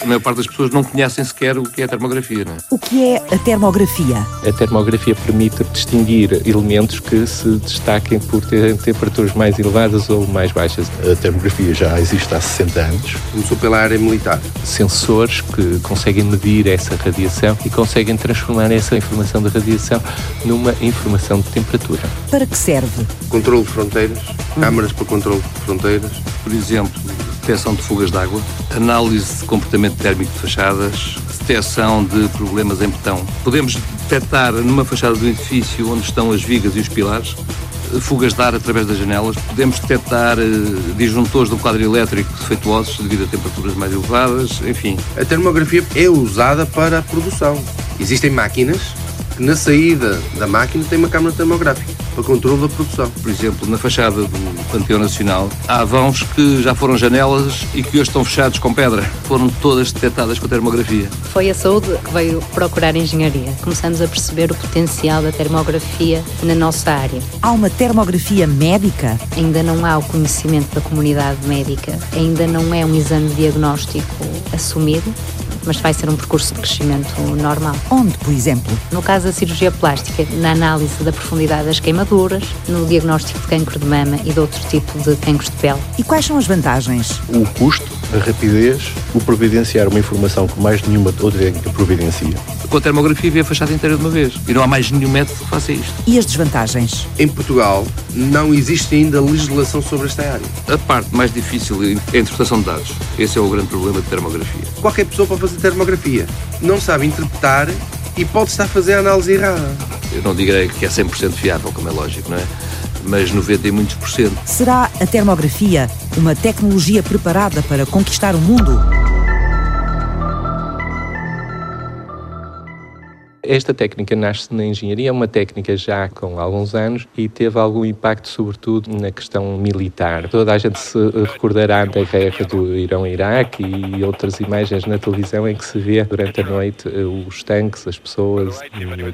a maior parte das pessoas não conhecem sequer o que é a termografia. Não é? O que é a termografia? A termografia permite distinguir elementos que se destaquem por terem temperaturas mais elevadas ou mais baixas. A termografia já existe há 60 anos. Começou pela área militar. Sensores que conseguem medir essa radiação e conseguem transformar essa informação da radiação numa informação de temperatura. Para que serve? Controlo de fronteiras, hum. câmaras para controle de fronteiras. Por exemplo, detecção de fugas de água, análise de comportamento térmico de fachadas, detecção de problemas em betão. Podemos detectar numa fachada do edifício onde estão as vigas e os pilares fugas de ar através das janelas. Podemos detectar eh, disjuntores do quadro elétrico defeituosos devido a temperaturas mais elevadas, enfim. A termografia é usada para a produção. Existem máquinas na saída da máquina tem uma câmara termográfica para controle da produção. Por exemplo, na fachada do Panteão Nacional, há vãos que já foram janelas e que hoje estão fechados com pedra. Foram todas detectadas com a termografia. Foi a saúde que veio procurar engenharia. Começamos a perceber o potencial da termografia na nossa área. Há uma termografia médica? Ainda não há o conhecimento da comunidade médica, ainda não é um exame diagnóstico assumido mas vai ser um percurso de crescimento normal. Onde, por exemplo? No caso da cirurgia plástica, na análise da profundidade das queimaduras, no diagnóstico de cancro de mama e de outro tipo de cancros de pele. E quais são as vantagens? O custo, a rapidez, o providenciar uma informação que mais nenhuma outra técnica providencia. Com a termografia vê a fachada inteira de uma vez e não há mais nenhum método que faça isto. E as desvantagens? Em Portugal não existe ainda legislação sobre esta área. A parte mais difícil é a interpretação de dados. Esse é o grande problema de termografia. Qualquer pessoa pode fazer termografia. Não sabe interpretar e pode estar a fazer a análise errada. Eu não direi que é 100% fiável, como é lógico, não é? Mas 90 e muitos por cento. Será a termografia uma tecnologia preparada para conquistar o mundo? Esta técnica nasce na engenharia, é uma técnica já com alguns anos e teve algum impacto, sobretudo, na questão militar. Toda a gente se recordará da guerra do Irão-Iraque e outras imagens na televisão em que se vê durante a noite eh, os tanques, as pessoas,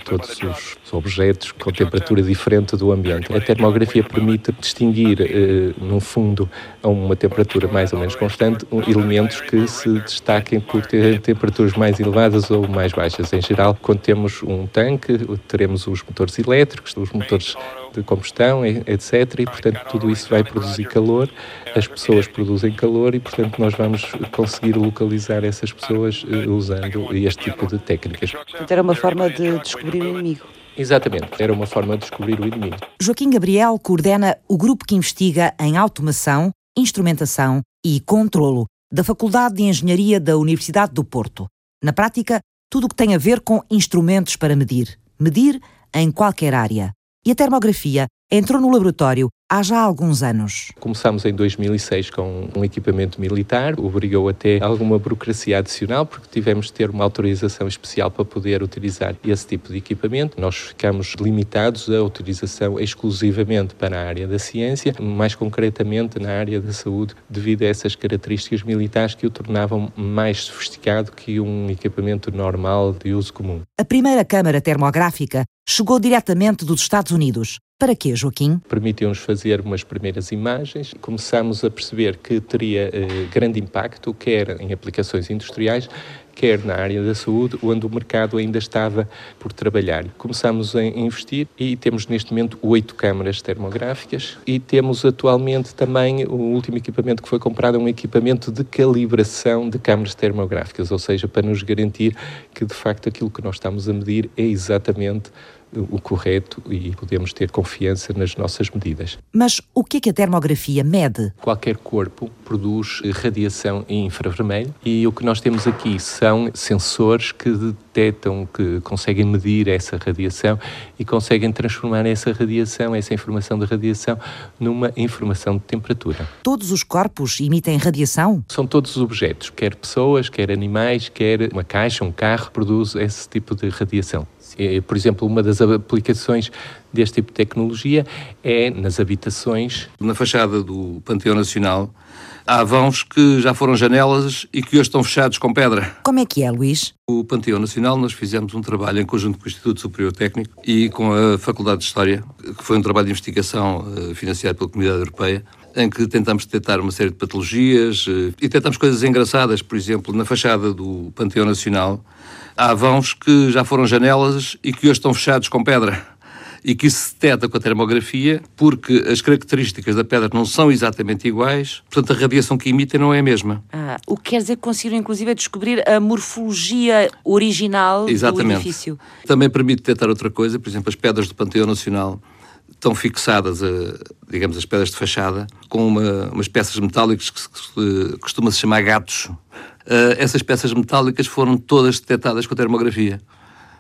todos os objetos com temperatura diferente do ambiente. A termografia permite distinguir, eh, no fundo, a uma temperatura mais ou menos constante, elementos que se destaquem por temperaturas mais elevadas ou mais baixas. Em geral, quando temos teremos um tanque, teremos os motores elétricos, os motores de combustão, etc. E, portanto, tudo isso vai produzir calor, as pessoas produzem calor e, portanto, nós vamos conseguir localizar essas pessoas eh, usando este tipo de técnicas. Portanto, era uma forma de descobrir o inimigo. Exatamente, era uma forma de descobrir o inimigo. Joaquim Gabriel coordena o grupo que investiga em automação, instrumentação e controlo da Faculdade de Engenharia da Universidade do Porto. Na prática, tudo o que tem a ver com instrumentos para medir. Medir em qualquer área. E a termografia entrou no laboratório há já alguns anos. Começámos em 2006 com um equipamento militar, obrigou até alguma burocracia adicional, porque tivemos de ter uma autorização especial para poder utilizar esse tipo de equipamento. Nós ficamos limitados à utilização exclusivamente para a área da ciência, mais concretamente na área da saúde, devido a essas características militares que o tornavam mais sofisticado que um equipamento normal de uso comum. A primeira câmara termográfica chegou diretamente dos Estados Unidos. Para quê, Joaquim? Permitiu-nos fazer umas primeiras imagens. Começámos a perceber que teria eh, grande impacto, quer em aplicações industriais, quer na área da saúde, onde o mercado ainda estava por trabalhar. Começámos a investir e temos neste momento oito câmaras termográficas e temos atualmente também o último equipamento que foi comprado, é um equipamento de calibração de câmaras termográficas, ou seja, para nos garantir que de facto aquilo que nós estamos a medir é exatamente o correto e podemos ter confiança nas nossas medidas. Mas o que é que a termografia mede? Qualquer corpo produz radiação em infravermelho e o que nós temos aqui são sensores que detectam, que conseguem medir essa radiação e conseguem transformar essa radiação, essa informação de radiação, numa informação de temperatura. Todos os corpos emitem radiação? São todos os objetos, quer pessoas, quer animais, quer uma caixa, um carro, produz esse tipo de radiação. É, por exemplo, uma das aplicações deste tipo de tecnologia é nas habitações. Na fachada do Panteão Nacional há vãos que já foram janelas e que hoje estão fechados com pedra. Como é que é, Luís? O Panteão Nacional nós fizemos um trabalho em conjunto com o Instituto Superior Técnico e com a Faculdade de História, que foi um trabalho de investigação eh, financiado pela Comunidade Europeia, em que tentamos detectar uma série de patologias eh, e tentamos coisas engraçadas, por exemplo, na fachada do Panteão Nacional, há vãos que já foram janelas e que hoje estão fechados com pedra e que isso se detecta com a termografia, porque as características da pedra não são exatamente iguais, portanto a radiação que emitem não é a mesma. Ah, o que quer dizer que conseguiram inclusive descobrir a morfologia original exatamente. do edifício. Também permite detectar outra coisa, por exemplo, as pedras do Panteão Nacional estão fixadas, a, digamos, as pedras de fachada, com uma, umas peças metálicas que, se, costuma-se chamar gatos. Uh, essas peças metálicas foram todas detectadas com a termografia.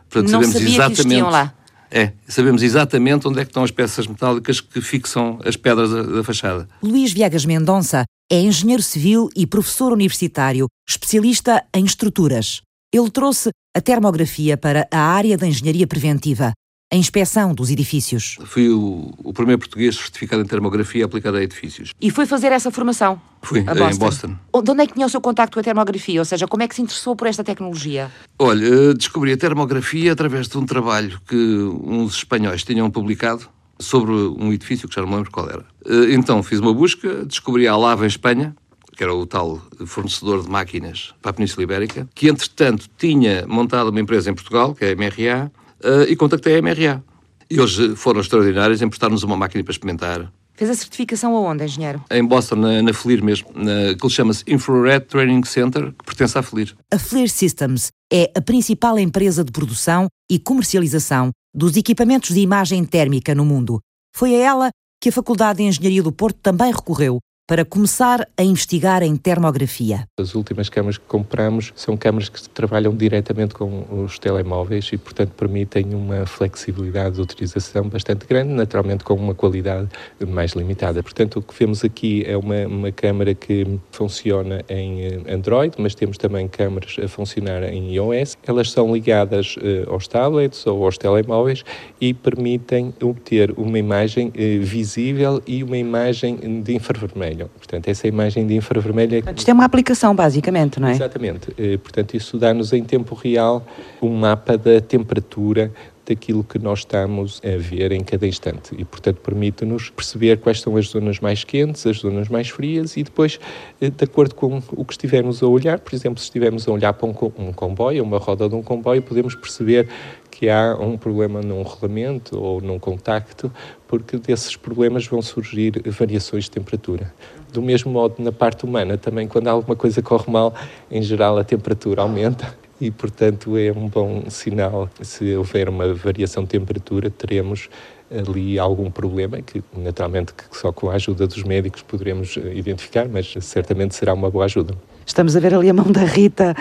Portanto, Não sabia exatamente, que lá. É, sabemos exatamente onde é que estão as peças metálicas que fixam as pedras da, da fachada. Luís Viegas Mendonça é engenheiro civil e professor universitário, especialista em estruturas. Ele trouxe a termografia para a área da engenharia preventiva a inspeção dos edifícios. Fui o, o, primeiro português certificado em termografia aplicada a edifícios. E foi fazer essa formação? Fui, Boston. em Boston. De onde é que tinha o seu contacto com a termografia? Ou seja, como é que se interessou por esta tecnologia? Olha, descobri a termografia através de um trabalho que uns espanhóis tinham publicado sobre um edifício que já não me lembro qual era. Eh, então fiz uma busca, descobri a Lava em Espanha, que era o tal fornecedor de máquinas para a Península Ibérica, que entretanto tinha montado uma empresa em Portugal, que é a MRA, uh, e contactei a MRA. E eles foram extraordinários, emprestaram-nos uma máquina para experimentar. Fez a certificação aonde, engenheiro? Em Boston, na, na FLIR mesmo, na, que chama-se Infrared Training Center, que pertence à FLIR. A FLIR Systems é a principal empresa de produção e comercialização dos equipamentos de imagem térmica no mundo. Foi a ela que a Faculdade de Engenharia do Porto também recorreu para começar a investigar em termografia. As últimas câmaras que compramos são câmaras que trabalham diretamente com os telemóveis e, portanto, permitem uma flexibilidade de utilização bastante grande, naturalmente com uma qualidade mais limitada. Portanto, o que vemos aqui é uma, uma câmara que funciona em eh, Android, mas temos também câmaras a funcionar em iOS. Elas são ligadas uh, aos tablets ou aos telemóveis e permitem obter uma imagem uh, visível e uma imagem de infravermelho infravermelho. Portanto, essa imagem de infravermelho é... Isto é uma aplicação, basicamente, não é? Exatamente. Eh, portanto, isso dá-nos em tempo real um mapa da temperatura daquilo que nós estamos a ver em cada instante e, portanto, permite-nos perceber quais são as zonas mais quentes, as zonas mais frias e depois, eh, de acordo com o que estivermos a olhar, por exemplo, se estivermos a olhar para um comboio, uma roda de um comboio, podemos perceber que há um problema num rolamento ou num contacto, porque desses problemas vão surgir variações de temperatura. Do mesmo modo, na parte humana, também quando alguma coisa corre mal, em geral a temperatura aumenta e, portanto, é um bom sinal. Se houver uma variação de temperatura, teremos ali algum problema que, naturalmente, que só com a ajuda dos médicos poderemos eh, identificar, mas certamente será uma boa ajuda. Estamos a ver ali a mão da Rita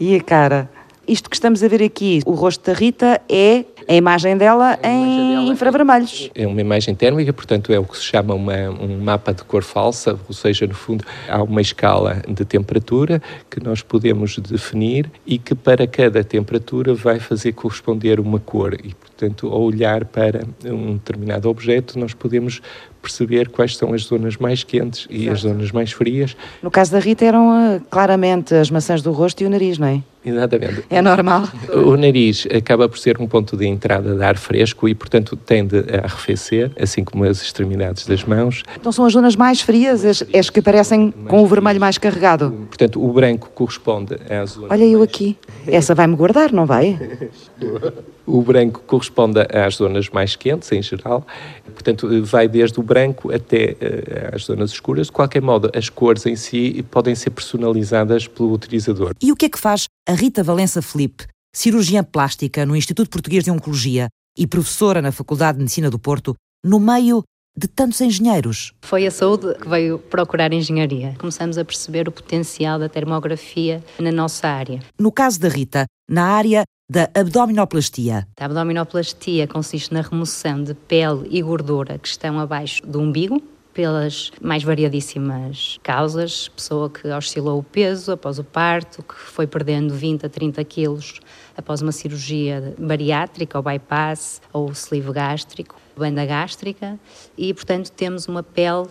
e a cara. Isto que estamos a ver aqui, o rosto da Rita, é a imagem dela a imagem em dela infravermelhos. É uma imagem térmica, portanto é o que se chama uma, um mapa de cor falsa, ou seja, no fundo há uma escala de temperatura que nós podemos definir e que para cada temperatura vai fazer corresponder uma cor e, portanto, ao olhar para um determinado objeto nós podemos perceber quais são as zonas mais quentes e as zonas mais frias. No caso da Rita eram eh, claramente as maçãs do rosto e o nariz, não é? Exatamente. É normal. O nariz acaba por ser um ponto de entrada de ar fresco e, portanto, tende a arrefecer, assim como as extremidades das mãos. Então são as zonas mais frias, as, as que aparecem com o vermelho mais carregado. Portanto, o branco corresponde às zonas. Olha eu aqui. Essa vai-me guardar, não vai? O branco corresponde às zonas mais quentes, em geral. Portanto, vai desde o branco até uh, às zonas escuras. De qualquer modo, as cores em si podem ser personalizadas pelo utilizador. E o que é que faz a Rita Valença Felipe, cirurgiã plástica no Instituto Português de Oncologia e professora na Faculdade de Medicina do Porto, no meio de tantos engenheiros? Foi a saúde que veio procurar engenharia. Começamos a perceber o potencial da termografia na nossa área. No caso da Rita, na área da abdominoplastia. A abdominoplastia consiste na remoção de pele e gordura que estão abaixo do umbigo, pelas mais variadíssimas causas, pessoa que oscilou o peso após o parto, que foi perdendo 20 a 30 quilos após uma cirurgia bariátrica, ou bypass, ou sleeve gástrico, banda gástrica, e portanto temos uma pele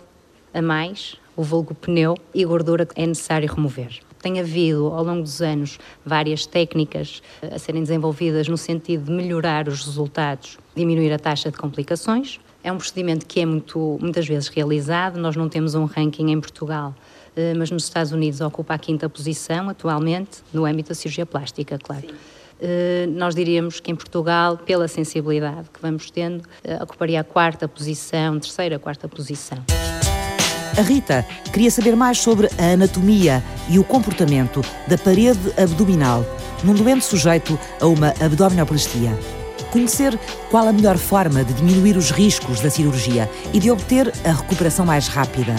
a mais, o vulgo pneu e gordura que é necessário remover. Tem havido, ao longo dos anos, várias técnicas a serem desenvolvidas no sentido de melhorar os resultados, diminuir a taxa de complicações, É um procedimento que é muito, muitas vezes realizado, nós não temos um ranking em Portugal, eh, mas nos Estados Unidos ocupa a quinta posição atualmente, no âmbito da cirurgia plástica, claro. Sim. Eh, nós diríamos que em Portugal, pela sensibilidade que vamos tendo, eh, ocuparia a quarta posição, terceira, quarta posição. A Rita queria saber mais sobre a anatomia e o comportamento da parede abdominal num doente sujeito a uma abdominoplastia. Conhecer qual a melhor forma de diminuir os riscos da cirurgia e de obter a recuperação mais rápida.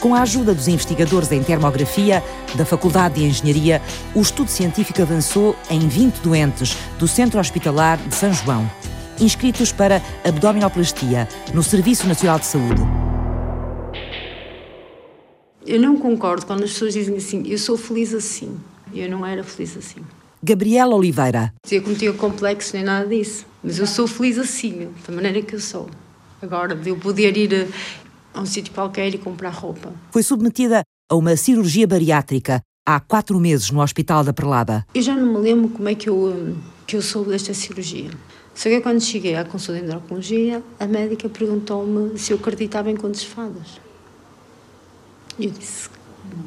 Com a ajuda dos investigadores em termografia da Faculdade de Engenharia, o estudo científico avançou em 20 doentes do Centro Hospitalar de São João, inscritos para abdominoplastia no Serviço Nacional de Saúde. Eu não concordo quando as pessoas dizem assim, eu sou feliz assim. Eu não era feliz assim. Gabriela Oliveira. Eu não tinha complexo nem nada disso, mas eu sou feliz assim, da maneira que eu sou. Agora, de eu poder ir a um sítio qualquer e comprar roupa. Foi submetida a uma cirurgia bariátrica há quatro meses no Hospital da Prelada. Eu já não me lembro como é que eu, que eu soube desta cirurgia. Só que quando cheguei à consulta de endocrinologia, a médica perguntou-me se eu acreditava em contos fadas. E eu disse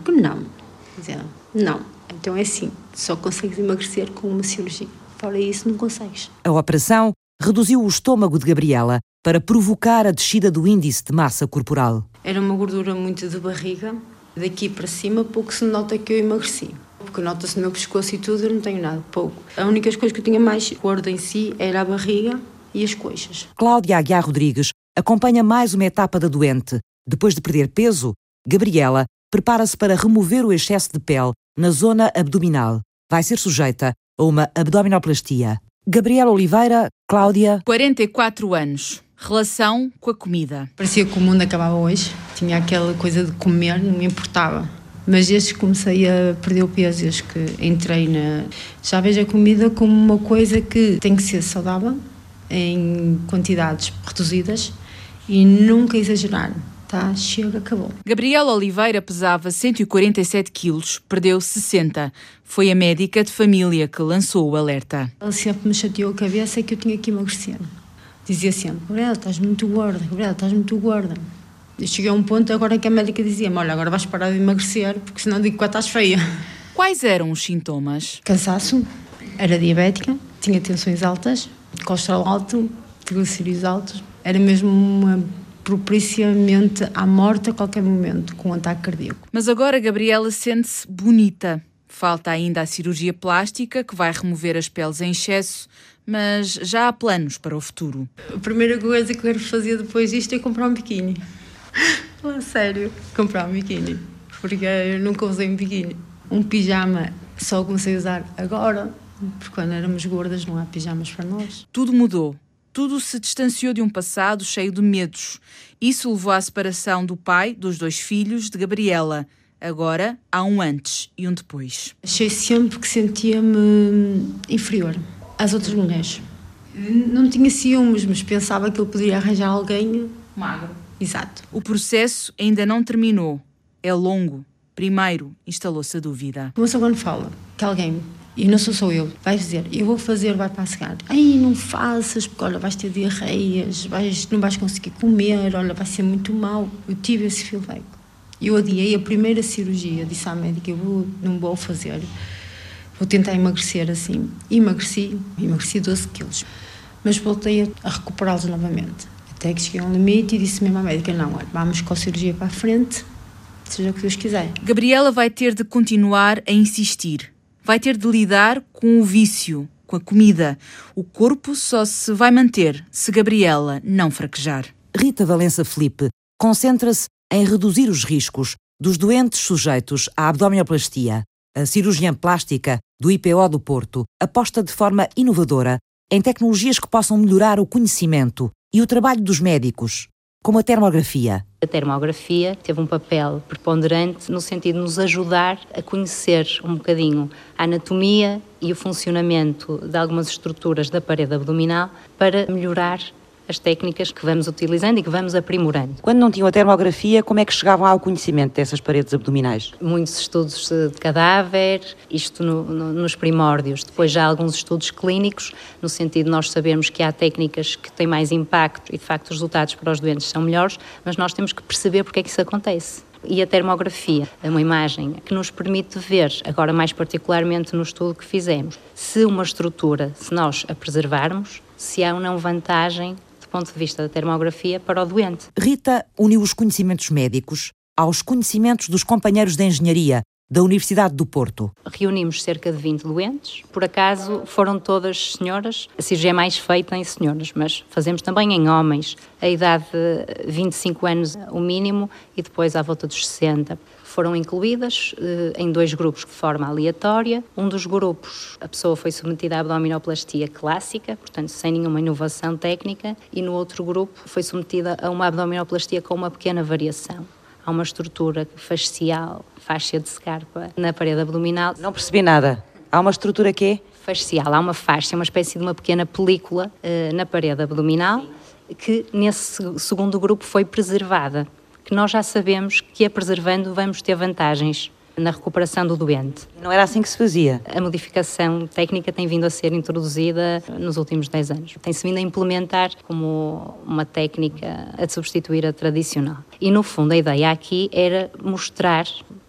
que não. Dizia, não. Então é assim, só consegues emagrecer com uma cirurgia. Fora isso, não consegues. A operação reduziu o estômago de Gabriela para provocar a descida do índice de massa corporal. Era uma gordura muito de barriga, daqui para cima pouco se nota que eu emagreci. Porque nota-se no meu pescoço e tudo, eu não tenho nada, pouco. A única coisa que eu tinha mais gorda em si era a barriga e as coxas. Cláudia Aguiar Rodrigues acompanha mais uma etapa da doente. Depois de perder peso, Gabriela prepara-se para remover o excesso de pele na zona abdominal. Vai ser sujeita a uma abdominoplastia. Gabriela Oliveira, Cláudia. 44 anos. Relação com a comida. Parecia que o mundo acabava hoje. Tinha aquela coisa de comer, não me importava. Mas desde que comecei a perder o peso, desde que entrei na. Já vejo a comida como uma coisa que tem que ser saudável, em quantidades reduzidas e nunca exagerar tá, chega, acabou. Gabriela Oliveira pesava 147 quilos, perdeu 60. Foi a médica de família que lançou o alerta. Ela sempre me chateou a cabeça que eu tinha que emagrecer. Dizia sempre, Gabriela, estás muito gorda, Gabriela, estás muito gorda. E cheguei a um ponto agora que a médica dizia-me, olha, agora vais parar de emagrecer, porque senão digo que estás feia. Quais eram os sintomas? Cansaço, era diabética, tinha tensões altas, colesterol alto, triglicerídeos altos, era mesmo uma propiciamente à morte a qualquer momento, com um ataque cardíaco. Mas agora Gabriela sente-se bonita. Falta ainda a cirurgia plástica, que vai remover as peles em excesso, mas já há planos para o futuro. A primeira coisa que eu quero fazer depois disto é comprar um biquíni. sério, comprar um biquíni. Porque eu nunca usei um biquíni. Um pijama só comecei a usar agora, porque quando éramos gordas não há pijamas para nós. Tudo mudou tudo se distanciou de um passado cheio de medos. Isso levou à separação do pai dos dois filhos de Gabriela. Agora há um antes e um depois. Achei sempre que sentia-me inferior às outras mulheres. Não tinha ciúmes, mas pensava que ele poderia arranjar alguém magro. Exato. O processo ainda não terminou. É longo. Primeiro instalou-se a dúvida. Como quando fala que alguém e não sou só eu, vais dizer, eu vou fazer, vai para a cegar. Ai, não faças, porque olha, vais ter diarreias, vais, não vais conseguir comer, olha, vai ser muito mal. Eu tive esse feedback. Eu adiei a primeira cirurgia, disse à médica, eu vou, não vou fazer, vou tentar emagrecer assim. Emagreci, emagreci 12 quilos. Mas voltei a recuperá-los novamente. Até que cheguei a um limite e disse mesmo à médica, não, olha, vamos com a cirurgia para a frente, seja o que Deus quiser. Gabriela vai ter de continuar a insistir vai ter de lidar com o vício, com a comida. O corpo só se vai manter se Gabriela não fraquejar. Rita Valença Felipe concentra-se em reduzir os riscos dos doentes sujeitos à abdominoplastia. A cirurgiã plástica do IPO do Porto aposta de forma inovadora em tecnologias que possam melhorar o conhecimento e o trabalho dos médicos, como a termografia. A termografia teve um papel preponderante no sentido de nos ajudar a conhecer um bocadinho a anatomia e o funcionamento de algumas estruturas da parede abdominal para melhorar as técnicas que vamos utilizando e que vamos aprimorando. Quando não tinham a termografia, como é que chegavam ao conhecimento dessas paredes abdominais? Muitos estudos de cadáver, isto no, no, nos primórdios. Depois já alguns estudos clínicos, no sentido de nós sabermos que há técnicas que têm mais impacto e, de facto, os resultados para os doentes são melhores, mas nós temos que perceber porque é que isso acontece e a termografia, é uma imagem que nos permite ver, agora mais particularmente no estudo que fizemos, se uma estrutura, se nós a preservarmos, se há ou não vantagem ponto de vista da termografia para o doente. Rita uniu os conhecimentos médicos aos conhecimentos dos companheiros de engenharia da Universidade do Porto. Reunimos cerca de 20 doentes. Por acaso foram todas senhoras. A cirurgia é mais feita em senhoras, mas fazemos também em homens. A idade de 25 anos o mínimo e depois à volta dos 60 foram incluídas eh, em dois grupos de forma aleatória. Um dos grupos, a pessoa foi submetida à abdominoplastia clássica, portanto, sem nenhuma inovação técnica, e no outro grupo foi submetida a uma abdominoplastia com uma pequena variação há uma estrutura fascial, faixa de scarpa, na parede abdominal. Não percebi nada. Há uma estrutura que é? Fascial, há uma faixa, uma espécie de uma pequena película uh, na parede abdominal que nesse segundo grupo foi preservada, que nós já sabemos que a preservando vamos ter vantagens na recuperação do doente. Não era assim que se fazia? A modificação técnica tem vindo a ser introduzida nos últimos 10 anos. Tem-se vindo a implementar como uma técnica a substituir a tradicional. E, no fundo, a ideia aqui era mostrar,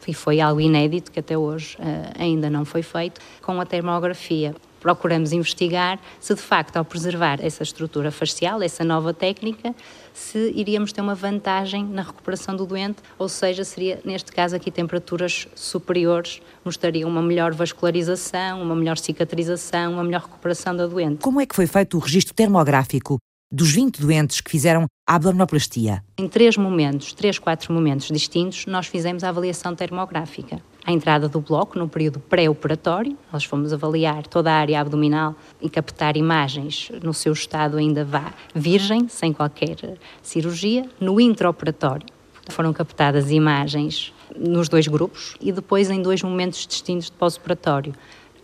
e foi algo inédito que até hoje uh, ainda não foi feito, com a termografia procuramos investigar se de facto, ao preservar essa estrutura facial, essa nova técnica, se iríamos ter uma vantagem na recuperação do doente, ou seja, seria, neste caso aqui, temperaturas superiores, mostrariam uma melhor vascularização, uma melhor cicatrização, uma melhor recuperação da doente. Como é que foi feito o registro termográfico dos 20 doentes que fizeram a abdominoplastia? Em três momentos, três, quatro momentos distintos, nós fizemos a avaliação termográfica à entrada do bloco, no período pré-operatório. Nós fomos avaliar toda a área abdominal e captar imagens no seu estado ainda vá virgem, sem qualquer cirurgia. No intraoperatório, foram captadas imagens nos dois grupos e depois em dois momentos distintos de pós-operatório,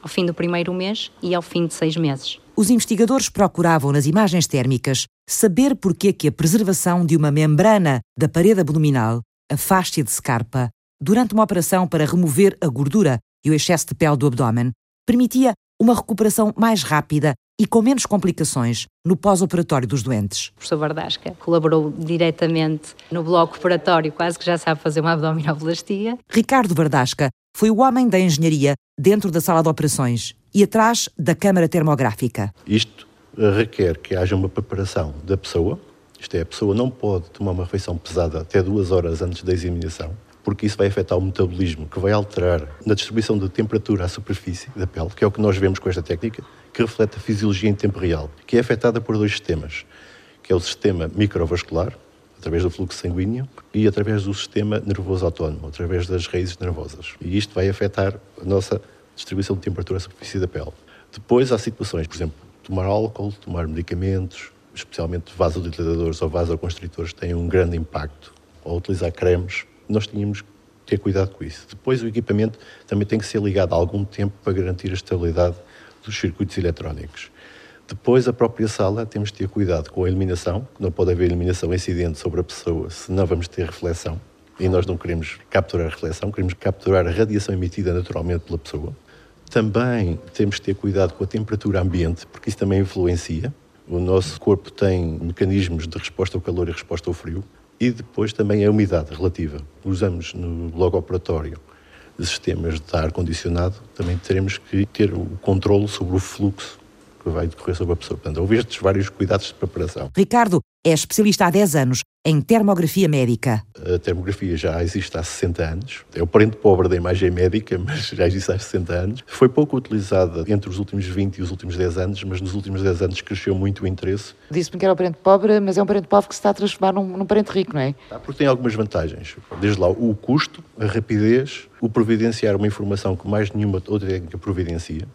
ao fim do primeiro mês e ao fim de seis meses. Os investigadores procuravam nas imagens térmicas saber porquê que a preservação de uma membrana da parede abdominal, a fáscia de Scarpa, durante uma operação para remover a gordura e o excesso de pele do abdômen, permitia uma recuperação mais rápida e com menos complicações no pós-operatório dos doentes. O professor Bardasca colaborou diretamente no bloco operatório, quase que já sabe fazer uma abdominoplastia. Ricardo Bardasca foi o homem da engenharia dentro da sala de operações e atrás da câmara termográfica. Isto requer que haja uma preparação da pessoa, isto é, a pessoa não pode tomar uma refeição pesada até duas horas antes da examinação porque isso vai afetar o metabolismo, que vai alterar na distribuição de temperatura à superfície da pele, que é o que nós vemos com esta técnica, que reflete a fisiologia em tempo real, que é afetada por dois sistemas, que é o sistema microvascular, através do fluxo sanguíneo, e através do sistema nervoso autónomo, através das raízes nervosas. E isto vai afetar a nossa distribuição de temperatura à superfície da pele. Depois há situações, por exemplo, tomar álcool, tomar medicamentos, especialmente vasodilatadores ou vasoconstritores, têm um grande impacto, ou utilizar cremes nós tínhamos que ter cuidado com isso. Depois, o equipamento também tem que ser ligado há algum tempo para garantir a estabilidade dos circuitos eletrónicos. Depois, a própria sala, temos que ter cuidado com a iluminação, não pode haver iluminação incidente sobre a pessoa, senão vamos ter reflexão. E nós não queremos capturar a reflexão, queremos capturar a radiação emitida naturalmente pela pessoa. Também temos que ter cuidado com a temperatura ambiente, porque isso também influencia. O nosso corpo tem mecanismos de resposta ao calor e resposta ao frio. E depois também a umidade relativa. Usamos no logo operatório sistemas de ar condicionado, também teremos que ter o controle sobre o fluxo que vai decorrer sobre a pessoa. Portanto, houve estes vários cuidados de preparação. Ricardo é especialista há 10 anos em termografia médica. A termografia já existe há 60 anos. É o parente pobre da imagem médica, mas já existe há 60 anos. Foi pouco utilizada entre os últimos 20 e os últimos 10 anos, mas nos últimos 10 anos cresceu muito o interesse. Disse-me que era o parente pobre, mas é um parente pobre que se está a transformar num, num parente rico, não é? Tá, porque tem algumas vantagens. Desde lá, o custo, a rapidez, o providenciar uma informação que mais nenhuma outra técnica providencia.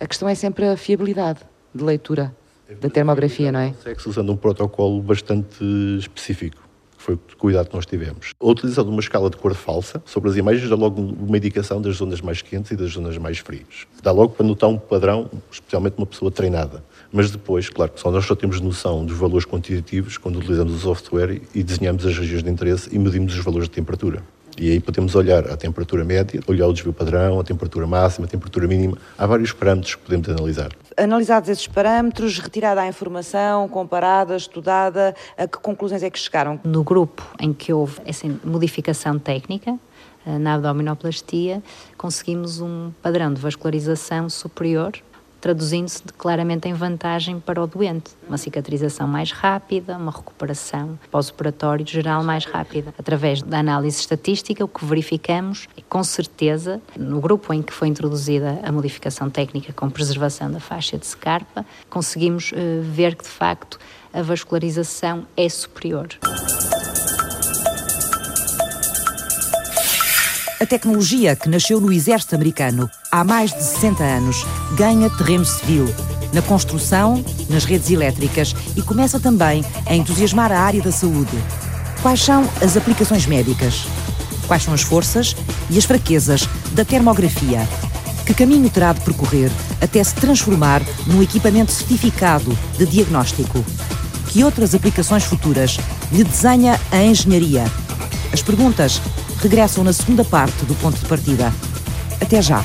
A questão é sempre a fiabilidade de leitura da termografia, não é? Consegue-se usando um protocolo bastante específico, Foi o cuidado que nós tivemos. A utilização de uma escala de cor falsa sobre as imagens dá logo uma indicação das zonas mais quentes e das zonas mais frias. Dá logo para notar um padrão, especialmente uma pessoa treinada. Mas depois, claro, só nós só temos noção dos valores quantitativos quando utilizamos o software e desenhamos as regiões de interesse e medimos os valores de temperatura. E aí podemos olhar a temperatura média, olhar o desvio padrão, a temperatura máxima, a temperatura mínima. Há vários parâmetros que podemos analisar. Analisados esses parâmetros, retirada a informação, comparada, estudada, a que conclusões é que chegaram? No grupo em que houve essa modificação técnica, eh, na abdominoplastia, conseguimos um padrão de vascularização superior traduzindo-se claramente em vantagem para o doente. Uma cicatrização mais rápida, uma recuperação pós-operatório geral mais rápida. Através da análise estatística, o que verificamos é com certeza, no grupo em que foi introduzida a modificação técnica com preservação da faixa de Scarpa, conseguimos uh, ver que de facto a vascularização é superior. A tecnologia que nasceu no exército americano há mais de 60 anos ganha terreno civil, na construção, nas redes elétricas e começa também a entusiasmar a área da saúde. Quais são as aplicações médicas? Quais são as forças e as fraquezas da termografia? Que caminho terá de percorrer até se transformar num equipamento certificado de diagnóstico? Que outras aplicações futuras lhe desenha a engenharia? As perguntas regressam na segunda parte do ponto de partida. Até já!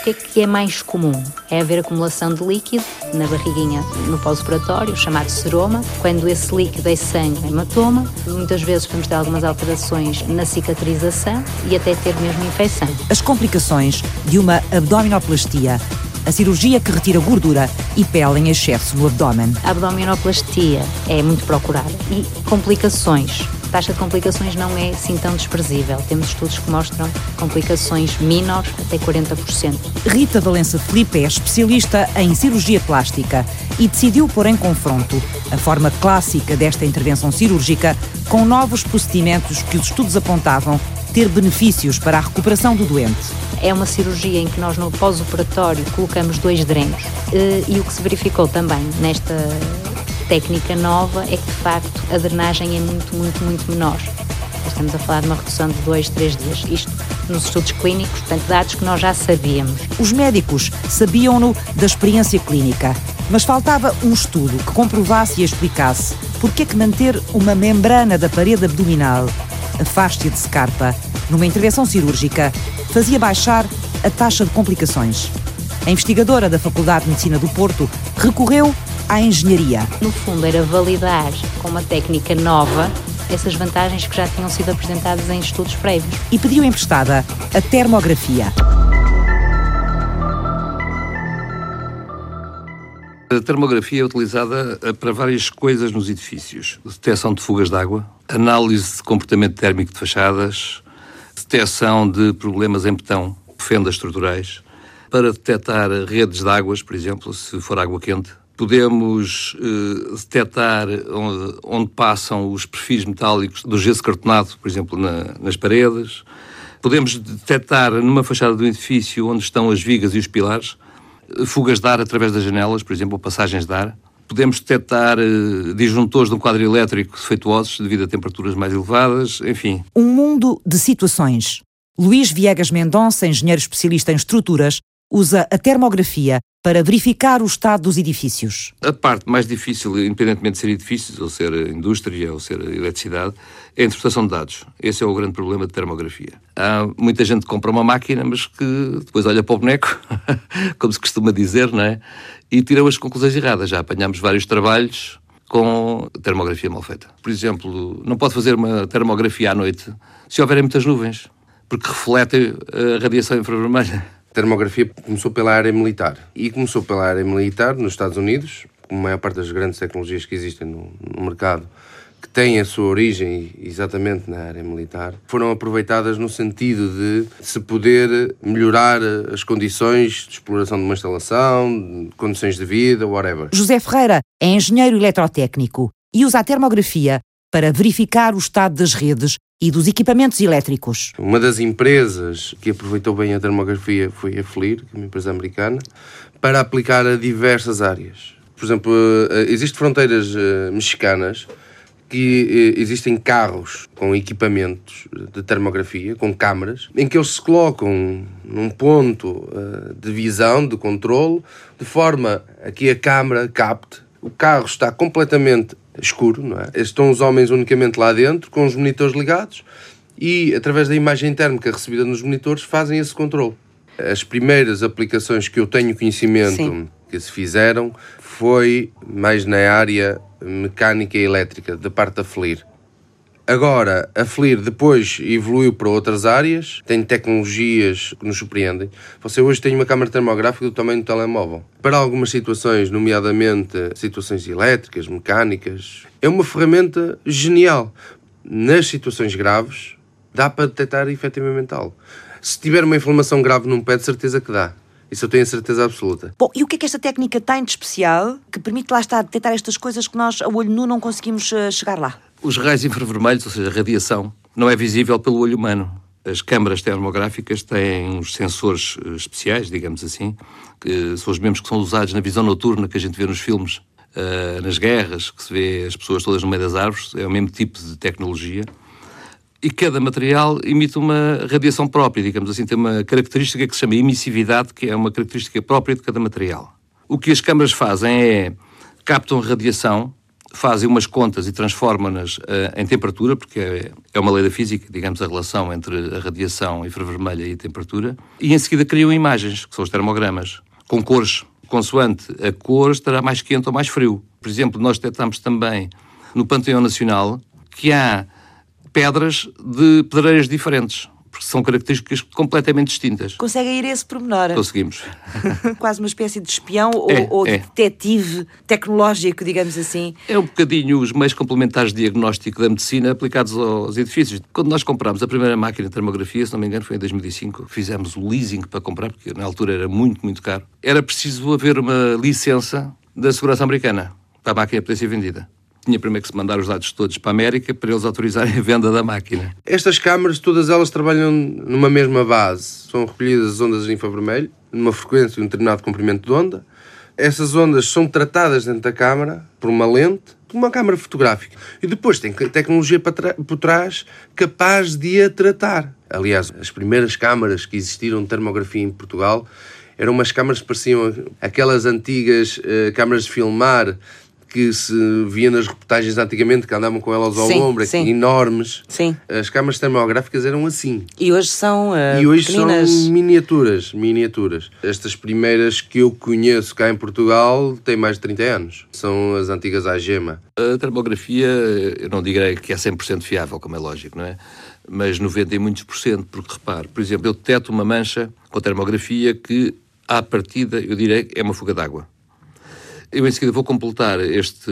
O que é que é mais comum? É haver acumulação de líquido na barriguinha no pós-operatório, chamado seroma. Quando esse líquido é sangue, é hematoma. Muitas vezes podemos ter algumas alterações na cicatrização e até ter mesmo infecção. As complicações de uma abdominoplastia a cirurgia que retira gordura e pele em excesso no abdômen. A abdominoplastia é muito procurada e complicações. A taxa de complicações não é assim tão desprezível. Temos estudos que mostram complicações menores até 40%. Rita Valença Felipe é especialista em cirurgia plástica e decidiu pôr em confronto a forma clássica desta intervenção cirúrgica com novos procedimentos que os estudos apontavam ter benefícios para a recuperação do doente. É uma cirurgia em que nós no pós-operatório colocamos dois drenos eh, e o que se verificou também nesta técnica nova é que de facto a drenagem é muito, muito, muito menor. Estamos a falar de uma redução de dois, três dias. Isto nos estudos clínicos, portanto, dados que nós já sabíamos. Os médicos sabiam-no da experiência clínica, mas faltava um estudo que comprovasse e explicasse porque é que manter uma membrana da parede abdominal a fáscia de Scarpa, numa intervenção cirúrgica, fazia baixar a taxa de complicações. A investigadora da Faculdade de Medicina do Porto recorreu à engenharia. No fundo, era validar com uma técnica nova essas vantagens que já tinham sido apresentadas em estudos prévios. E pediu emprestada a termografia. A termografia é utilizada eh, para várias coisas nos edifícios. Detecção de fugas de água, análise de comportamento térmico de fachadas, detecção de problemas em betão, fendas estruturais, para detectar redes de águas, por exemplo, se for água quente. Podemos uh, detectar onde, onde, passam os perfis metálicos do gesso cartonado, por exemplo, na, nas paredes. Podemos detectar numa fachada do edifício onde estão as vigas e os pilares fugas de ar através das janelas, por exemplo, ou passagens de ar. Podemos detectar uh, disjuntores de um quadro elétrico defeituosos devido a temperaturas mais elevadas, enfim. Um mundo de situações. Luís Viegas Mendonça, engenheiro especialista em estruturas, usa a termografia para verificar o estado dos edifícios. A parte mais difícil, independentemente de ser edifícios, ou ser indústria, ou ser eletricidade, é a interpretação de dados. Esse é o grande problema de termografia. Há muita gente que compra uma máquina, mas que depois olha para o boneco, como se costuma dizer, não é? E tira as conclusões erradas. Já apanhamos vários trabalhos com termografia mal feita. Por exemplo, não pode fazer uma termografia à noite se houverem muitas nuvens, porque reflete a radiação infravermelha. Termografia começou pela área militar. E começou pela área militar nos Estados Unidos, como a maior parte das grandes tecnologias que existem no, no mercado, que têm a sua origem exatamente na área militar, foram aproveitadas no sentido de se poder melhorar as condições de exploração de uma instalação, condições de vida, whatever. José Ferreira é engenheiro eletrotécnico e usa a termografia para verificar o estado das redes e dos equipamentos elétricos. Uma das empresas que aproveitou bem a termografia foi a FLIR, é uma empresa americana, para aplicar a diversas áreas. Por exemplo, eh, existem fronteiras eh, mexicanas que eh, existem carros com equipamentos de termografia, com câmaras, em que eles se colocam num ponto de visão, de controle, de forma a que a câmara capte. O carro está completamente escuro, não é? Estão os homens unicamente lá dentro, com os monitores ligados, e através da imagem térmica recebida nos monitores fazem esse controle. As primeiras aplicações que eu tenho conhecimento Sim. que se fizeram foi mais na área mecânica e elétrica, da parte da FLIR. Agora, a FLIR depois evoluiu para outras áreas, tem tecnologias que nos surpreendem. Você hoje tem uma câmara termográfica do tamanho do telemóvel. Para algumas situações, nomeadamente situações elétricas, mecânicas, é uma ferramenta genial. Nas situações graves, dá para detectar efetivamente algo. Se tiver uma inflamação grave num pé, de certeza que dá. Isso eu tenho a certeza absoluta. Bom, e o que é que esta técnica tem de especial que permite lá estar detectar estas coisas que nós, a olho nu, não conseguimos uh, chegar lá? Os raios infravermelhos, ou seja, a radiação, não é visível pelo olho humano. As câmaras termográficas têm uns sensores eh, especiais, digamos assim, que são os mesmos que são usados na visão noturna que a gente vê nos filmes, uh, nas guerras, que se vê as pessoas todas no meio das árvores. É o mesmo tipo de tecnologia e cada material emite uma radiação própria, digamos assim, tem uma característica que se chama emissividade, que é uma característica própria de cada material. O que as câmaras fazem é captam radiação, fazem umas contas e transformam-nas uh, em temperatura, porque é, é, uma lei da física, digamos, a relação entre a radiação infravermelha e a temperatura, e em seguida criam imagens, que são os termogramas, com cores. Consoante a cor estará mais quente ou mais frio. Por exemplo, nós detectamos também no Panteão Nacional que há pedras de pedreiras diferentes. Porque são características completamente distintas. Conseguem ir a esse pormenor? Conseguimos. Quase uma espécie de espião é, ou, ou é. detetive tecnológico, digamos assim. É um bocadinho os meios complementares de diagnóstico da medicina aplicados aos edifícios. Quando nós comprámos a primeira máquina de termografia, se não me engano, foi em 2005, fizemos o leasing para comprar, porque na altura era muito, muito caro. Era preciso haver uma licença da segurança americana para a máquina poder ser vendida tinha primeiro que se mandar os dados todos para a América para eles autorizarem a venda da máquina. Estas câmaras, todas elas trabalham numa mesma base. São recolhidas as ondas de infravermelho, numa frequência e um determinado comprimento de onda. Essas ondas são tratadas dentro da câmara por uma lente, uma câmara fotográfica. E depois tem tecnologia por trás capaz de a tratar. Aliás, as primeiras câmaras que existiram de termografia em Portugal eram umas câmaras que pareciam aquelas antigas uh, câmaras de filmar que se via nas reportagens antigamente, que andavam com elas ao sim, ombro, sim. enormes. Sim. As câmaras termográficas eram assim. E hoje são uh, E hoje pequeninas... são miniaturas, miniaturas. Estas primeiras que eu conheço cá em Portugal têm mais de 30 anos. São as antigas AGEMA. A termografia, eu não direi que é 100% fiável, como é lógico, não é? Mas 90 e muitos por cento, porque repare, por exemplo, eu deteto uma mancha com termografia que, à partida, eu direi que é uma fuga d'água. Eu em seguida vou completar este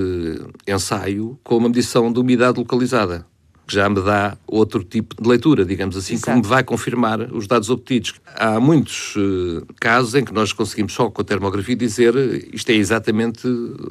ensaio com uma medição de umidade localizada, que já me dá outro tipo de leitura, digamos assim, Exato. que me vai confirmar os dados obtidos. Há muitos uh, casos em que nós conseguimos só com a termografia dizer isto é exatamente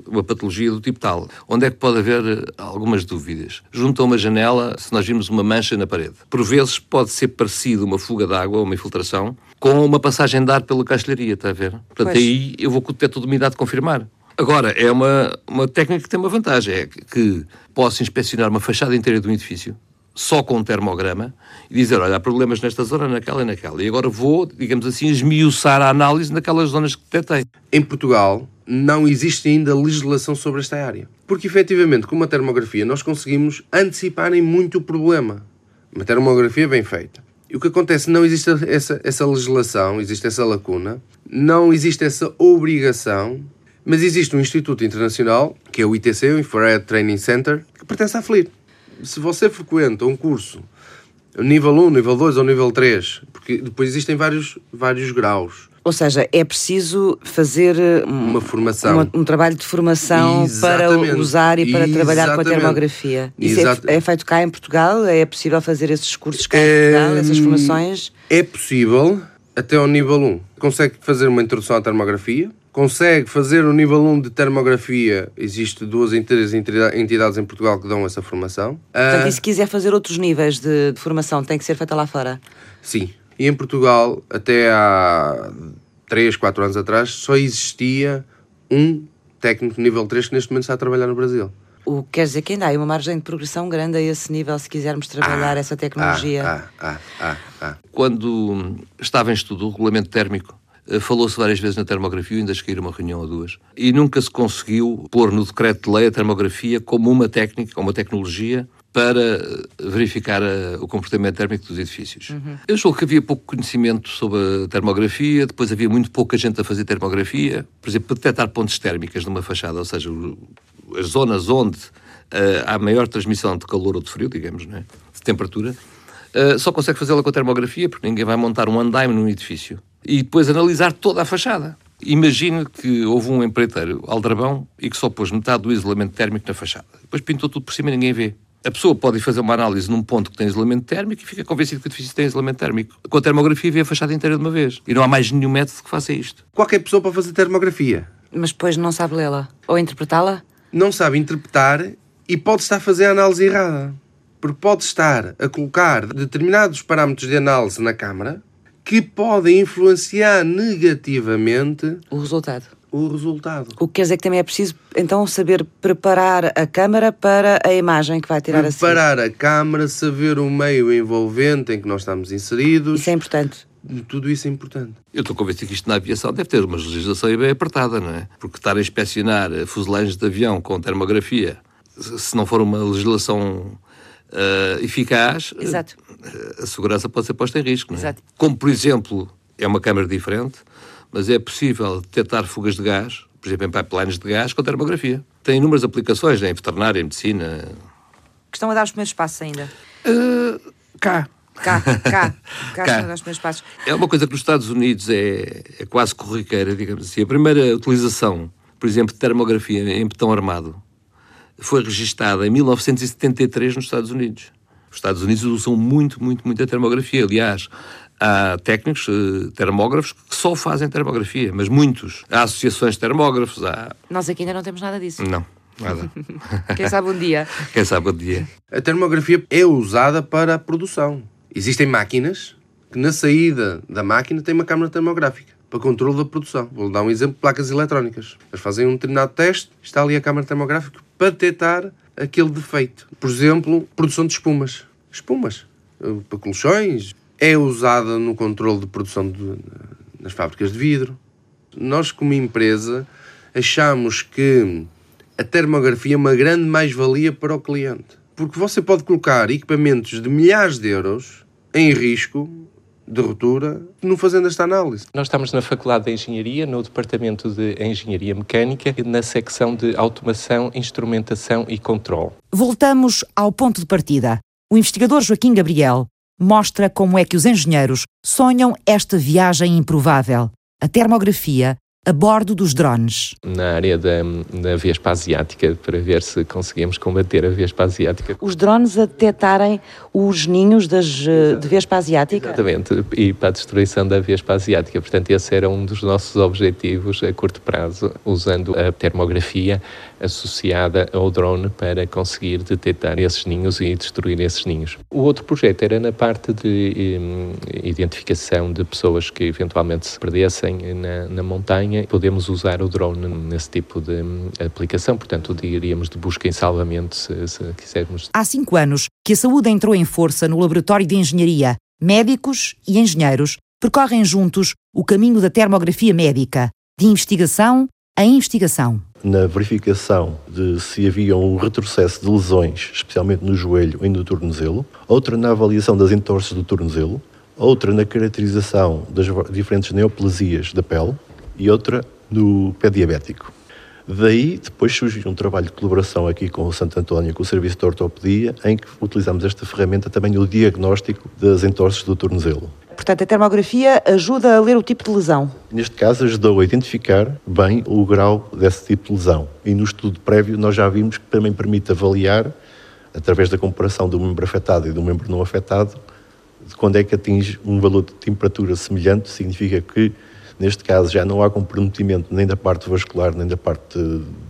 uma patologia do tipo tal. Onde é que pode haver eh, algumas dúvidas? Junto a uma janela, se nós vimos uma mancha na parede. Por vezes pode ser parecido uma fuga de água ou uma infiltração com uma passagem de ar pela castelharia, está a ver? Portanto, pois. aí eu vou com o detector de umidade confirmar. Agora, é uma, uma técnica que tem uma vantagem, é que posso inspecionar uma fachada inteira de um edifício só com um termograma e dizer, olha, há problemas nesta zona, naquela e naquela. E agora vou, digamos assim, esmiuçar a análise naquelas zonas que detectei. Em Portugal não existe ainda legislação sobre esta área. Porque, efetivamente, com uma termografia nós conseguimos antecipar em muito o problema. Uma termografia bem feita. E o que acontece, não existe essa, essa legislação, existe essa lacuna, não existe essa obrigação mas existe um instituto internacional, que é o ITC, o Infrared Training Center, que pertence à FLIR. Se você frequenta um curso nível 1, nível 2 ou nível 3, porque depois existem vários, vários graus. Ou seja, é preciso fazer eh, uma formação. Uma, um trabalho de formação Exatamente. para usar e para Exatamente. trabalhar com a termografia. Isso é, é, feito cá em Portugal? É possível fazer esses cursos cá em Portugal, essas formações? É possível até ao nível 1. Consegue fazer uma introdução à termografia, consegue fazer o nível 1 de termografia, existe duas entidades em Portugal que dão essa formação. Portanto, uh, e se quiser fazer outros níveis de, de, formação, tem que ser feita lá fora? Sim. E em Portugal, até há 3, 4 anos atrás, só existia um técnico nível 3 que neste momento está a trabalhar no Brasil. O que quer dizer que ainda há uma margem de progressão grande a esse nível se quisermos trabalhar ah, essa tecnologia. Ah, ah, ah, ah, Quando estava em estudo o regulamento térmico, falou-se várias vezes na termografia, ainda cheguei a uma reunião ou duas, e nunca se conseguiu pôr no decreto de lei a termografia como uma técnica, uma tecnologia para eh, verificar a, eh, o comportamento térmico dos edifícios. Uhum. Eu julgo que havia pouco conhecimento sobre a termografia, depois havia muito pouca gente a fazer termografia, por exemplo, para detectar pontes térmicas numa fachada, ou seja, as zonas onde uh, há maior transmissão de calor ou de frio, digamos, é? de temperatura, uh, só consegue fazê-la com a termografia, porque ninguém vai montar um andaime num edifício. E depois analisar toda a fachada. Imagine que houve um empreiteiro aldrabão e que só pôs metade do isolamento térmico na fachada. Depois pintou tudo por cima e ninguém vê. A pessoa pode fazer uma análise num ponto que tem isolamento térmico e fica convencido que o edifício tem isolamento térmico. Com a termografia vê a fachada inteira de uma vez. E não há mais nenhum método que faça isto. Qualquer pessoa pode fazer termografia. Mas depois não sabe lê-la. Ou interpretá-la? não sabe interpretar e pode estar a fazer a análise errada. Porque pode estar a colocar determinados parâmetros de análise na câmara que podem influenciar negativamente o resultado. O resultado. O que quer dizer que também é preciso, então, saber preparar a câmara para a imagem que vai tirar preparar a Preparar a câmara, saber o meio envolvente em que nós estamos inseridos. Isso é importante tudo isso é importante. Eu estou convencido que isto na aviação deve ter uma legislação bem apertada, não é? Porque estar a inspecionar fuselagens de avião com termografia, se não for uma legislação uh, eficaz, Exato. a segurança pode ser posta em risco, não é? Como, por exemplo, é uma câmara diferente, mas é possível detectar fugas de gás, por exemplo, em pipelines de gás, com termografia. Tem inúmeras aplicações em veterinária, em medicina. Que estão a dar os primeiros passos ainda? Uh, cá. Cá, cá, cá, cá. os meus passos. É uma coisa que nos Estados Unidos é, é quase corriqueira, digamos assim. A primeira utilização, por exemplo, de termografia em betão armado foi registada em 1973 nos Estados Unidos. Os Estados Unidos usam muito, muito, muito a termografia. Aliás, há técnicos, eh, termógrafos, que só fazem termografia, mas muitos. Há associações de termógrafos, há... Nós aqui ainda não temos nada disso. Não. Nada. Quem sabe um dia. Quem sabe um dia. A termografia é usada para a produção. Existem máquinas que na saída da máquina tem uma câmara termográfica para controle da produção. Vou dar um exemplo: placas eletrónicas. Eles fazem um determinado teste, está ali a câmara termográfica para detectar aquele defeito. Por exemplo, produção de espumas. Espumas eh, para colchões. É usada no controle de produção de, nas fábricas de vidro. Nós, como empresa, achamos que a termografia é uma grande mais-valia para o cliente. Porque você pode colocar equipamentos de milhares de euros em risco de ruptura não fazendo esta análise. Nós estamos na Faculdade de Engenharia, no Departamento de Engenharia Mecânica, na secção de Automação, Instrumentação e Controle. Voltamos ao ponto de partida. O investigador Joaquim Gabriel mostra como é que os engenheiros sonham esta viagem improvável. A termografia a bordo dos drones. Na área da, da Vespa Asiática, para ver se conseguimos combater a Vespa Asiática. Os drones a detectarem os ninhos das, eh, de Vespa Asiática? Exatamente, e para a destruição da Vespa Asiática. Portanto, esse era um dos nossos objetivos a curto prazo, usando a termografia associada ao drone para conseguir detectar esses ninhos e destruir esses ninhos. O outro projeto era na parte de um, identificação de pessoas que eventualmente se perdessem na, na montanha podemos usar o drone nesse tipo de hum, aplicação, portanto, diríamos de busca em salvamento, se, se quisermos. Há cinco anos que a saúde entrou em força no laboratório de engenharia. Médicos e engenheiros percorrem juntos o caminho da termografia médica, de investigação a investigação. Na verificação de se havia um retrocesso de lesões, especialmente no joelho e no tornozelo, outra na avaliação das entorses do tornozelo, outra na caracterização das diferentes neoplasias da pele, e outra no pé diabético. Daí, depois surgiu um trabalho de colaboração aqui com o Santo António, com o Serviço de Ortopedia, em que utilizamos esta ferramenta também no diagnóstico das entorses do tornozelo. Portanto, a termografia ajuda a ler o tipo de lesão? Neste caso, ajudou a identificar bem o grau desse tipo de lesão. E no estudo prévio, nós já vimos que também permite avaliar, através da comparação do membro afetado e do membro não afetado, de quando é que atinge um valor de temperatura semelhante, significa que Neste caso já não há comprometimento nem da parte vascular, nem da parte,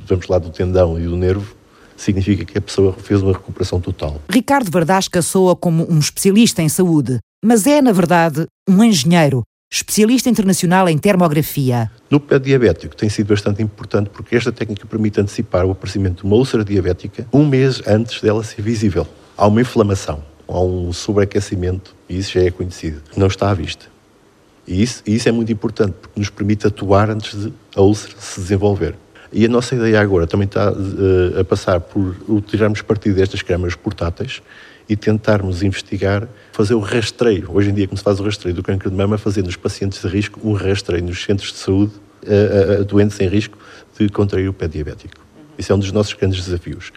vamos lá, do tendão e do nervo, significa que a pessoa fez uma recuperação total. Ricardo Verdasca soa como um especialista em saúde, mas é, na verdade, um engenheiro especialista internacional em termografia. No pé diabético tem sido bastante importante porque esta técnica permite antecipar o aparecimento de uma úlcera diabética um mês antes dela ser visível. Há uma inflamação, há um sobreaquecimento, e isso já é conhecido, não está à vista. E isso, e isso é muito importante porque nos permite atuar antes de a úlcera se desenvolver. E a nossa ideia agora também está uh, a passar por utilizarmos partido destas câmaras portáteis e tentarmos investigar, fazer o rastreio. Hoje em dia, como se faz o rastreio do câncer de mama, fazer nos pacientes de risco um rastreio nos centros de saúde a, a, a doentes em risco de contrair o pé diabético. Isso é um dos nossos grandes desafios.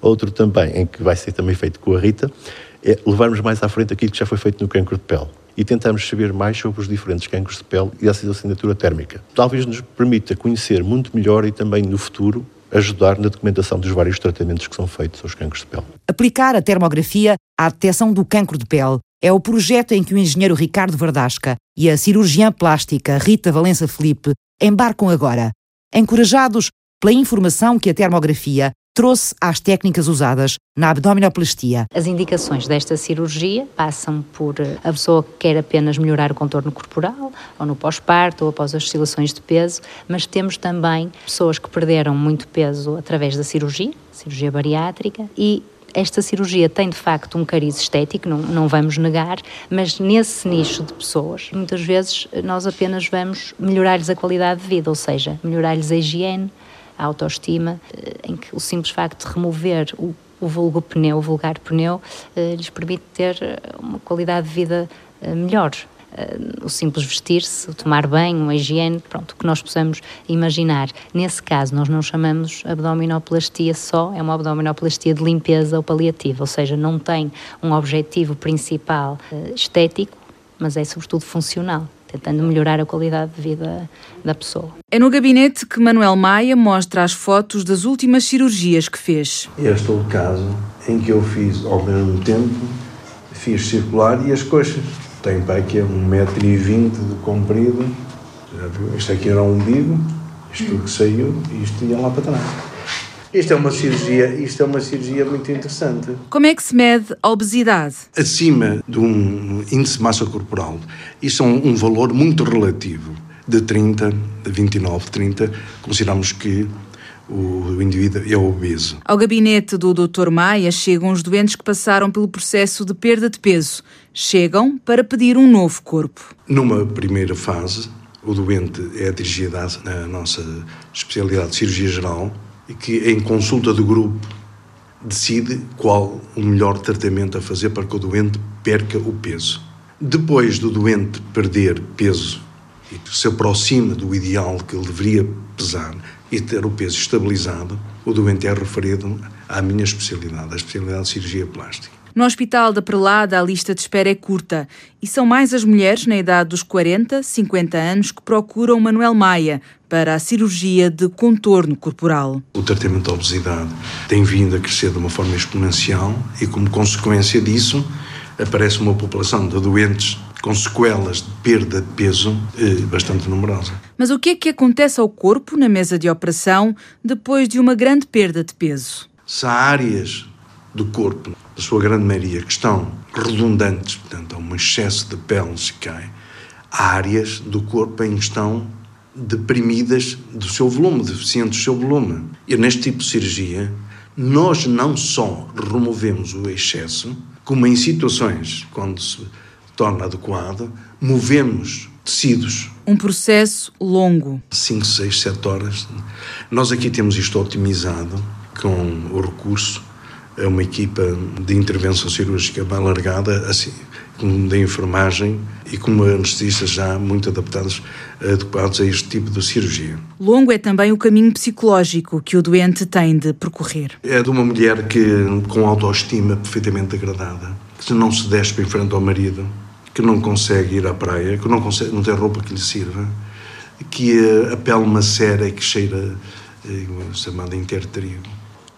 Outro também, em que vai ser também feito com a Rita, é levarmos mais à frente aquilo que já foi feito no câncer de pele e tentarmos saber mais sobre os diferentes cancros de pele e a sua assinatura térmica. Talvez nos permita conhecer muito melhor e também no futuro ajudar na documentação dos vários tratamentos que são feitos aos cancros de pele. Aplicar a termografia à detecção do cancro de pele é o projeto em que o engenheiro Ricardo Vardasca e a cirurgiã plástica Rita Valença Felipe embarcam agora, encorajados pela informação que a termografia trouxe às técnicas usadas na abdominoplastia. As indicações desta cirurgia passam por eh, a pessoa que quer apenas melhorar o contorno corporal, ou no pós-parto, ou após as oscilações de peso, mas temos também pessoas que perderam muito peso através da cirurgia, cirurgia bariátrica, e esta cirurgia tem de facto um cariz estético, não, não vamos negar, mas nesse nicho de pessoas, muitas vezes nós apenas vamos melhorar-lhes a qualidade de vida, ou seja, melhorar-lhes a higiene, a autoestima, eh, em que o simples facto de remover o, o vulgo pneu, o vulgar pneu, eh, lhes permite ter eh, uma qualidade de vida melhor. o simples vestir-se, o tomar banho, a higiene, pronto, o que nós possamos imaginar. Nesse caso, nós não chamamos abdominoplastia só, é uma abdominoplastia de limpeza ou paliativa, ou seja, não tem um objetivo principal estético, mas é sobretudo funcional tentando melhorar a qualidade de vida da pessoa. É no gabinete que Manuel Maia mostra as fotos das últimas cirurgias que fez. Este é o caso em que eu fiz ao mesmo tempo, fiz circular e as coxas. Tem para aqui 1,20m de comprido, já viu? Este aqui era o umbigo, isto que saiu e isto ia lá para trás. Isto é uma cirurgia, isto é uma cirurgia muito interessante. Como é que se mede a obesidade? Acima de um índice de massa corporal, isso é um, um valor muito relativo. De 30, de 29, 30, consideramos que o indivíduo é obeso. Ao gabinete do Dr. Maia chegam os doentes que passaram pelo processo de perda de peso. Chegam para pedir um novo corpo. Numa primeira fase, o doente é dirigido à nossa especialidade de cirurgia geral, que, em consulta do grupo, decide qual o melhor tratamento a fazer para que o doente perca o peso. Depois do doente perder peso e se aproxima do ideal que ele deveria pesar e ter o peso estabilizado, o doente é referido à minha especialidade, a especialidade de cirurgia plástica. No Hospital da Prelada, a lista de espera é curta e são mais as mulheres na idade dos 40, 50 anos que procuram Manuel Maia para a cirurgia de contorno corporal. O tratamento da obesidade tem vindo a crescer de uma forma exponencial e, como consequência disso, aparece uma população de doentes com sequelas de perda de peso eh, bastante numerosa. Mas o que é que acontece ao corpo na mesa de operação depois de uma grande perda de peso? Se há áreas do corpo, a sua grande maioria, que estão redundantes, portanto, há um excesso de pele se cai, há áreas do corpo em que estão deprimidas do seu volume, deficientes do seu volume. E neste tipo de cirurgia, nós não só removemos o excesso, como em situações quando se torna adequado, movemos tecidos. Um processo longo. 5, 6, 7 horas. Nós aqui temos isto otimizado com o recurso é uma equipa de intervenção cirúrgica bem alargada, assim, como de enfermagem e como anestesistas já muito adaptados, adequados a este tipo de cirurgia. Longo é também o caminho psicológico que o doente tem de percorrer. É de uma mulher que, com autoestima perfeitamente degradada, que não se despe em frente ao marido, que não consegue ir à praia, que não, consegue, não tem roupa que lhe sirva, que a pele macera e que cheira, eh, chamada intertrigo.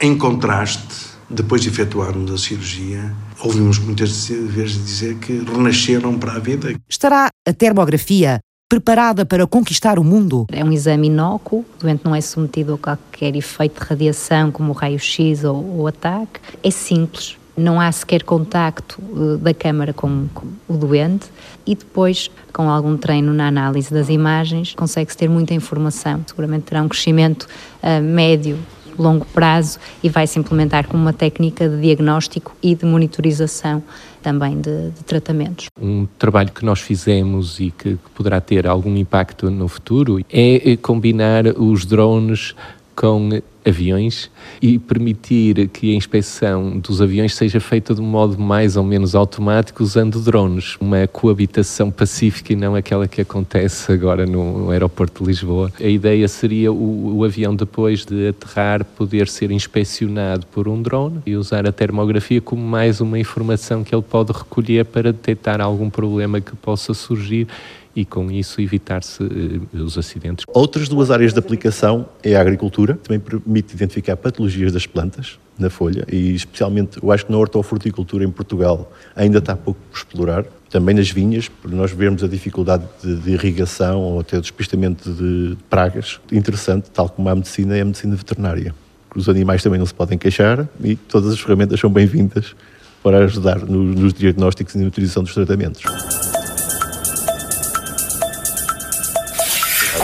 Em contraste, depois de efetuarmos a cirurgia, ouvimos muitas vezes dizer que renasceram para a vida. Estará a termografia preparada para conquistar o mundo? É um exame inócuo, o doente não é submetido a qualquer efeito de radiação, como o raio-x ou o ataque. É simples, não há sequer contacto uh, da câmara com, com, o doente e depois, com algum treino na análise das imagens, consegue-se ter muita informação. Seguramente terá um crescimento uh, médio, longo prazo e vai-se implementar como uma técnica de diagnóstico e de monitorização também de, de, tratamentos. Um trabalho que nós fizemos e que, que poderá ter algum impacto no futuro é combinar os drones com aviões e permitir que a inspeção dos aviões seja feita de um modo mais ou menos automático usando drones, uma coabitação pacífica e não aquela que acontece agora no, aeroporto de Lisboa. A ideia seria o, o avião depois de aterrar poder ser inspecionado por um drone e usar a termografia como mais uma informação que ele pode recolher para detectar algum problema que possa surgir e com isso evitar-se uh, os acidentes. Outras duas áreas de aplicação é a agricultura, também permite identificar patologias das plantas na folha e especialmente eu acho que na hortofruticultura em Portugal ainda está pouco por explorar, também nas vinhas, por nós vermos a dificuldade de, de irrigação ou até o despistamento de pragas, interessante, tal como a medicina é a medicina veterinária. Os animais também não se podem queixar e todas as ferramentas são bem-vindas para ajudar no, nos diagnósticos e na utilização dos tratamentos.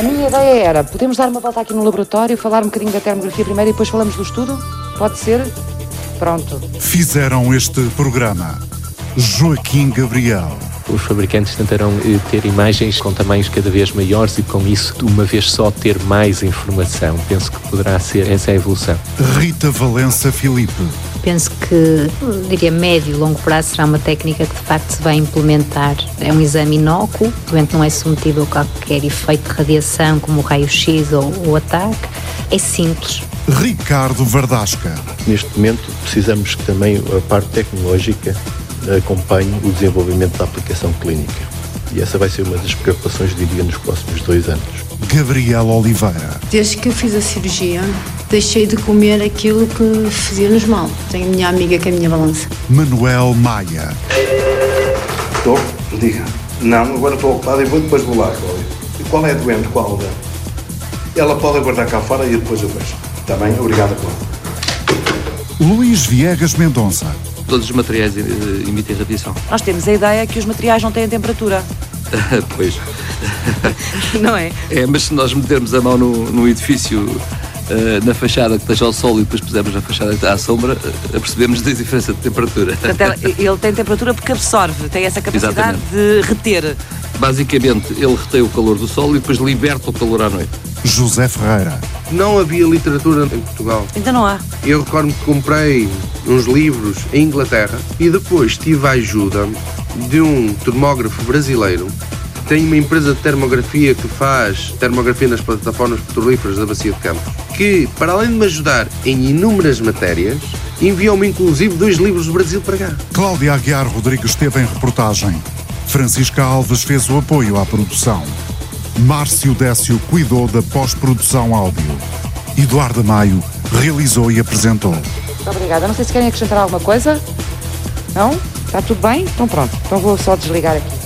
A minha ideia era, podemos dar uma volta aqui no laboratório, falar um bocadinho da termografia primeiro e depois falamos do estudo? Pode ser? Pronto. Fizeram este programa Joaquim Gabriel. Os fabricantes tentarão eh, ter imagens com tamanhos cada vez maiores e com isso, de uma vez só, ter mais informação. Penso que poderá ser essa a evolução. Rita Valença Filipe Penso que, diria, médio e longo prazo será uma técnica que de facto se vai implementar. É um exame inócuo, o doente não é submetido a qualquer efeito de radiação, como o raio-x ou o ataque. É simples. Ricardo Verdasca. Neste momento, precisamos que também a parte tecnológica acompanhe o desenvolvimento da aplicação clínica. E essa vai ser uma das preocupações, diria, nos próximos dois anos. Gabriel Oliveira. Desde que eu fiz a cirurgia, deixei de comer aquilo que fazia-nos mal. Tenho a minha amiga que é a minha balança. Manuel Maia. Estou? Diga. Não, agora estou ocupado e vou depois vou lá, Cláudia. E qual é a doente? Qual da? Ela pode aguardar cá fora e depois eu vejo. Está bem? Obrigado, Cláudia. Luís Viegas Mendonça. Todos os materiais eh, emitem radiação. Nós temos a ideia que os materiais não têm temperatura. pois. Não é? É, mas se nós metermos a mão no, no edifício Uh, na fachada que esteja ao sol e depois pusermos na fachada que está à sombra, uh, apercebemos a diferença de temperatura. Portanto, ele tem temperatura porque absorve, tem essa capacidade Exatamente. de reter. Basicamente, ele retém o calor do sol e depois liberta o calor à noite. José Ferreira. Não havia literatura em Portugal. Ainda não há. Eu recordo que comprei uns livros em Inglaterra e depois tive a ajuda de um termógrafo brasileiro tem uma empresa de termografia que faz termografia nas plataformas petrolíferas da Bacia de Campos, que, para além de me ajudar em inúmeras matérias, enviou-me inclusive dois livros do Brasil para cá. Cláudia Aguiar Rodrigues esteve em reportagem. Francisca Alves fez o apoio à produção. Márcio Décio cuidou da pós-produção áudio. Eduardo Maio realizou e apresentou. Muito obrigada. Não sei se querem acrescentar alguma coisa. Não? Está tudo bem? Então pronto. Então vou só desligar aqui.